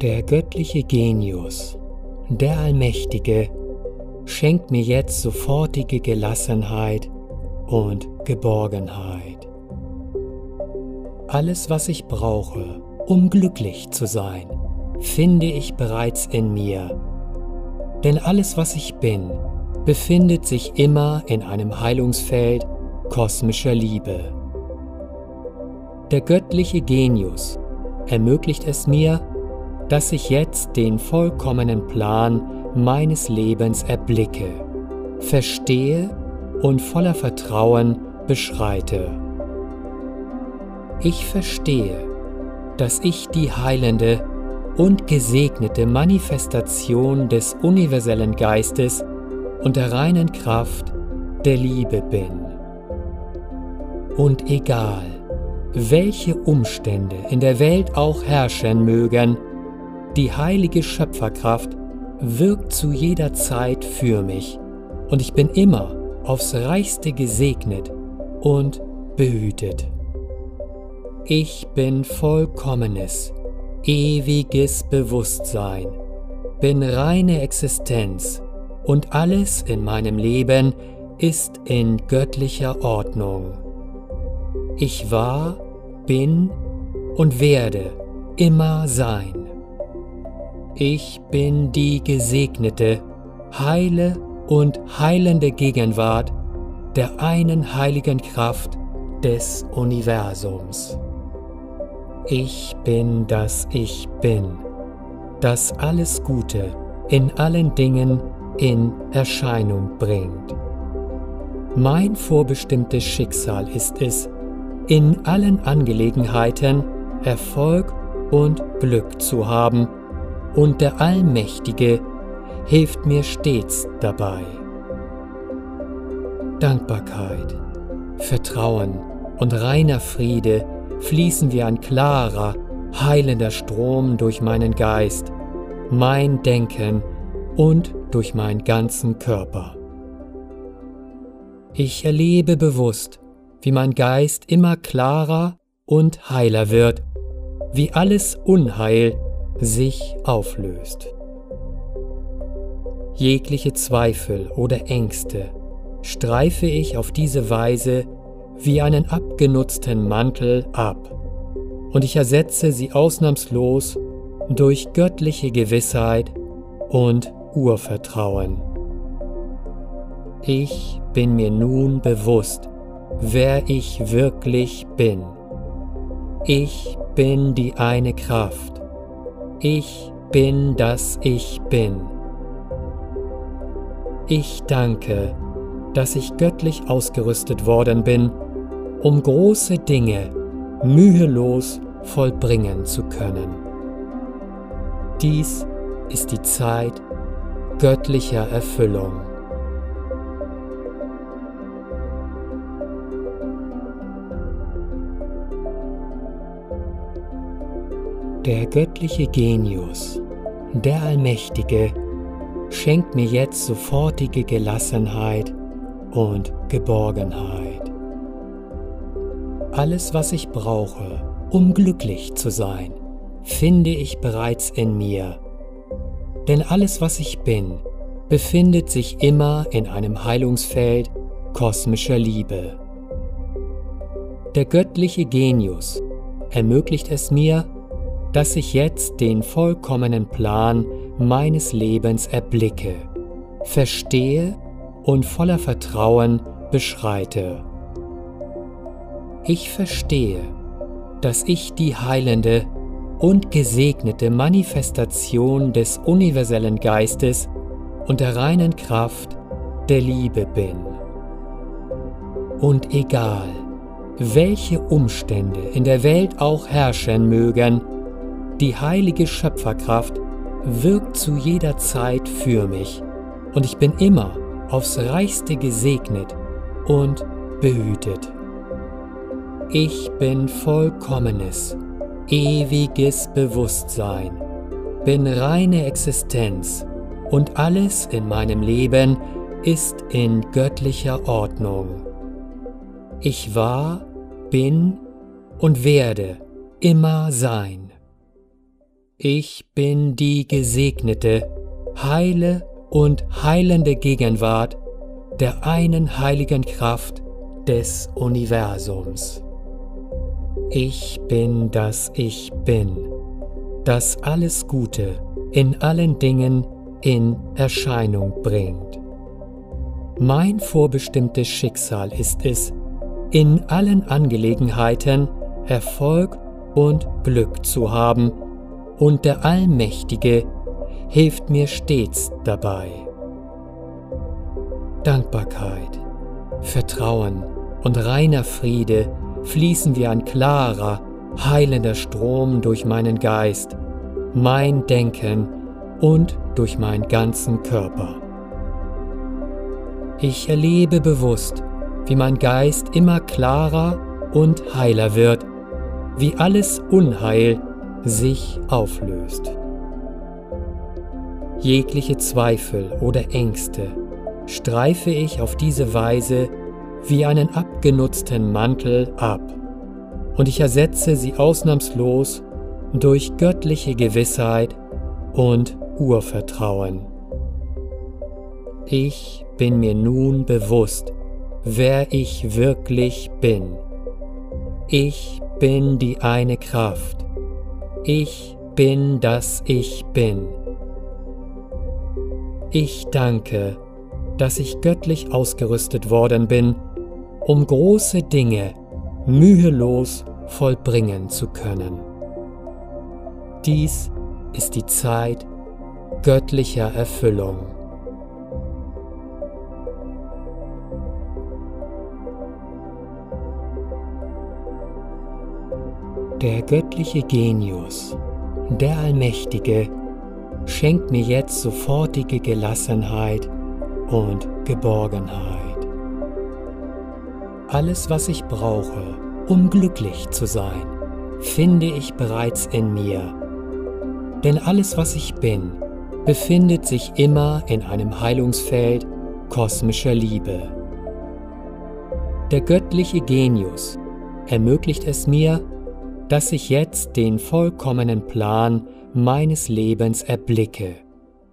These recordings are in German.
Der göttliche Genius, der Allmächtige, schenkt mir jetzt sofortige Gelassenheit und Geborgenheit. Alles, was ich brauche, um glücklich zu sein, finde ich bereits in mir. Denn alles, was ich bin, befindet sich immer in einem Heilungsfeld kosmischer Liebe. Der göttliche Genius ermöglicht es mir, dass ich jetzt den vollkommenen Plan meines Lebens erblicke, verstehe und voller Vertrauen beschreite. Ich verstehe, dass ich die heilende und gesegnete Manifestation des universellen Geistes und der reinen Kraft der Liebe bin. Und egal, welche Umstände in der Welt auch herrschen mögen, die heilige Schöpferkraft wirkt zu jeder Zeit für mich und ich bin immer aufs reichste gesegnet und behütet. Ich bin vollkommenes, ewiges Bewusstsein, bin reine Existenz und alles in meinem Leben ist in göttlicher Ordnung. Ich war, bin und werde immer sein. Ich bin die gesegnete, heile und heilende Gegenwart der einen heiligen Kraft des Universums. Ich bin das Ich bin, das alles Gute in allen Dingen in Erscheinung bringt. Mein vorbestimmtes Schicksal ist es, in allen Angelegenheiten Erfolg und Glück zu haben und der Allmächtige hilft mir stets dabei. Dankbarkeit, Vertrauen und reiner Friede fließen wie ein klarer, heilender Strom durch meinen Geist, mein Denken und durch meinen ganzen Körper. Ich erlebe bewusst, wie mein Geist immer klarer und heiler wird, wie alles Unheil sich auflöst. Jegliche Zweifel oder Ängste streife ich auf diese Weise wie einen abgenutzten Mantel ab und ich ersetze sie ausnahmslos durch göttliche Gewissheit und Urvertrauen. Ich bin mir nun bewusst, wer ich wirklich bin. Ich bin die eine Kraft ich bin das Ich bin. Ich danke, dass ich göttlich ausgerüstet worden bin, um große Dinge mühelos vollbringen zu können. Dies ist die Zeit göttlicher Erfüllung. Der göttliche Genius, der Allmächtige, schenkt mir jetzt sofortige Gelassenheit und Geborgenheit. Alles, was ich brauche, um glücklich zu sein, finde ich bereits in mir. Denn alles, was ich bin, befindet sich immer in einem Heilungsfeld kosmischer Liebe. Der göttliche Genius ermöglicht es mir, dass ich jetzt den vollkommenen Plan meines Lebens erblicke, verstehe und voller Vertrauen beschreite. Ich verstehe, dass ich die heilende und gesegnete Manifestation des universellen Geistes und der reinen Kraft der Liebe bin. Und egal, welche Umstände in der Welt auch herrschen mögen, die heilige Schöpferkraft wirkt zu jeder Zeit für mich und ich bin immer aufs reichste gesegnet und behütet. Ich bin vollkommenes, ewiges Bewusstsein, bin reine Existenz und alles in meinem Leben ist in göttlicher Ordnung. Ich war, bin und werde immer sein. Ich bin die gesegnete, heile und heilende Gegenwart der einen heiligen Kraft des Universums. Ich bin das Ich bin, das alles Gute in allen Dingen in Erscheinung bringt. Mein vorbestimmtes Schicksal ist es, in allen Angelegenheiten Erfolg und Glück zu haben, und der Allmächtige hilft mir stets dabei. Dankbarkeit, Vertrauen und reiner Friede fließen wie ein klarer, heilender Strom durch meinen Geist, mein Denken und durch meinen ganzen Körper. Ich erlebe bewusst, wie mein Geist immer klarer und heiler wird, wie alles Unheil sich auflöst. Jegliche Zweifel oder Ängste streife ich auf diese Weise wie einen abgenutzten Mantel ab und ich ersetze sie ausnahmslos durch göttliche Gewissheit und Urvertrauen. Ich bin mir nun bewusst, wer ich wirklich bin. Ich bin die eine Kraft. Ich bin das Ich bin. Ich danke, dass ich göttlich ausgerüstet worden bin, um große Dinge mühelos vollbringen zu können. Dies ist die Zeit göttlicher Erfüllung. Der göttliche Genius, der Allmächtige, schenkt mir jetzt sofortige Gelassenheit und Geborgenheit. Alles, was ich brauche, um glücklich zu sein, finde ich bereits in mir. Denn alles, was ich bin, befindet sich immer in einem Heilungsfeld kosmischer Liebe. Der göttliche Genius ermöglicht es mir, dass ich jetzt den vollkommenen Plan meines Lebens erblicke,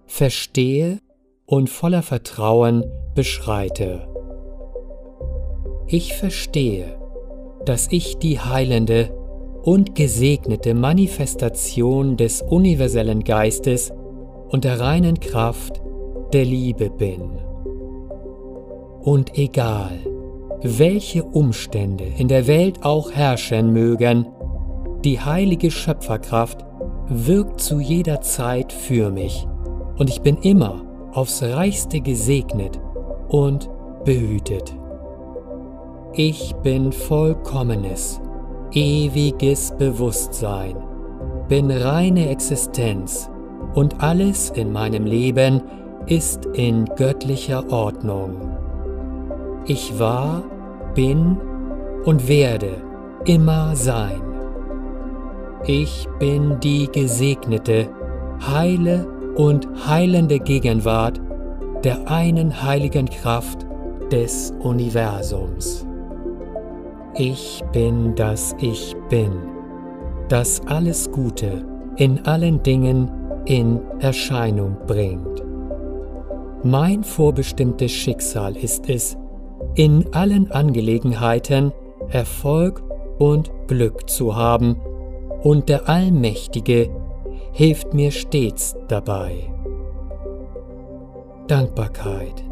verstehe und voller Vertrauen beschreite. Ich verstehe, dass ich die heilende und gesegnete Manifestation des universellen Geistes und der reinen Kraft der Liebe bin. Und egal, welche Umstände in der Welt auch herrschen mögen, die heilige Schöpferkraft wirkt zu jeder Zeit für mich und ich bin immer aufs reichste gesegnet und behütet. Ich bin vollkommenes, ewiges Bewusstsein, bin reine Existenz und alles in meinem Leben ist in göttlicher Ordnung. Ich war, bin und werde immer sein. Ich bin die gesegnete, heile und heilende Gegenwart der einen heiligen Kraft des Universums. Ich bin das Ich bin, das alles Gute in allen Dingen in Erscheinung bringt. Mein vorbestimmtes Schicksal ist es, in allen Angelegenheiten Erfolg und Glück zu haben, und der Allmächtige hilft mir stets dabei. Dankbarkeit,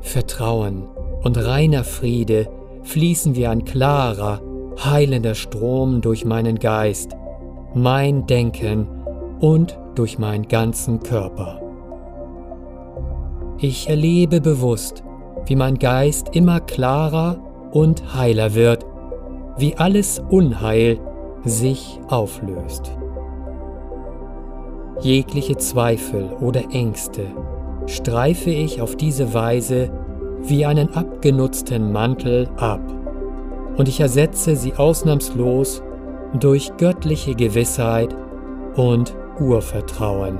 Vertrauen und reiner Friede fließen wie ein klarer, heilender Strom durch meinen Geist, mein Denken und durch meinen ganzen Körper. Ich erlebe bewusst, wie mein Geist immer klarer und heiler wird, wie alles Unheil sich auflöst. Jegliche Zweifel oder Ängste streife ich auf diese Weise wie einen abgenutzten Mantel ab und ich ersetze sie ausnahmslos durch göttliche Gewissheit und Urvertrauen.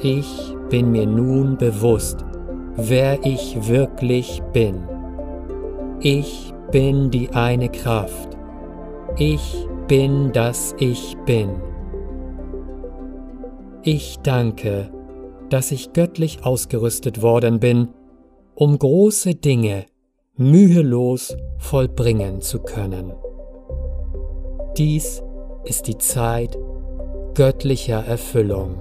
Ich bin mir nun bewusst, wer ich wirklich bin. Ich bin die eine Kraft. Ich bin das Ich bin. Ich danke, dass ich göttlich ausgerüstet worden bin, um große Dinge mühelos vollbringen zu können. Dies ist die Zeit göttlicher Erfüllung.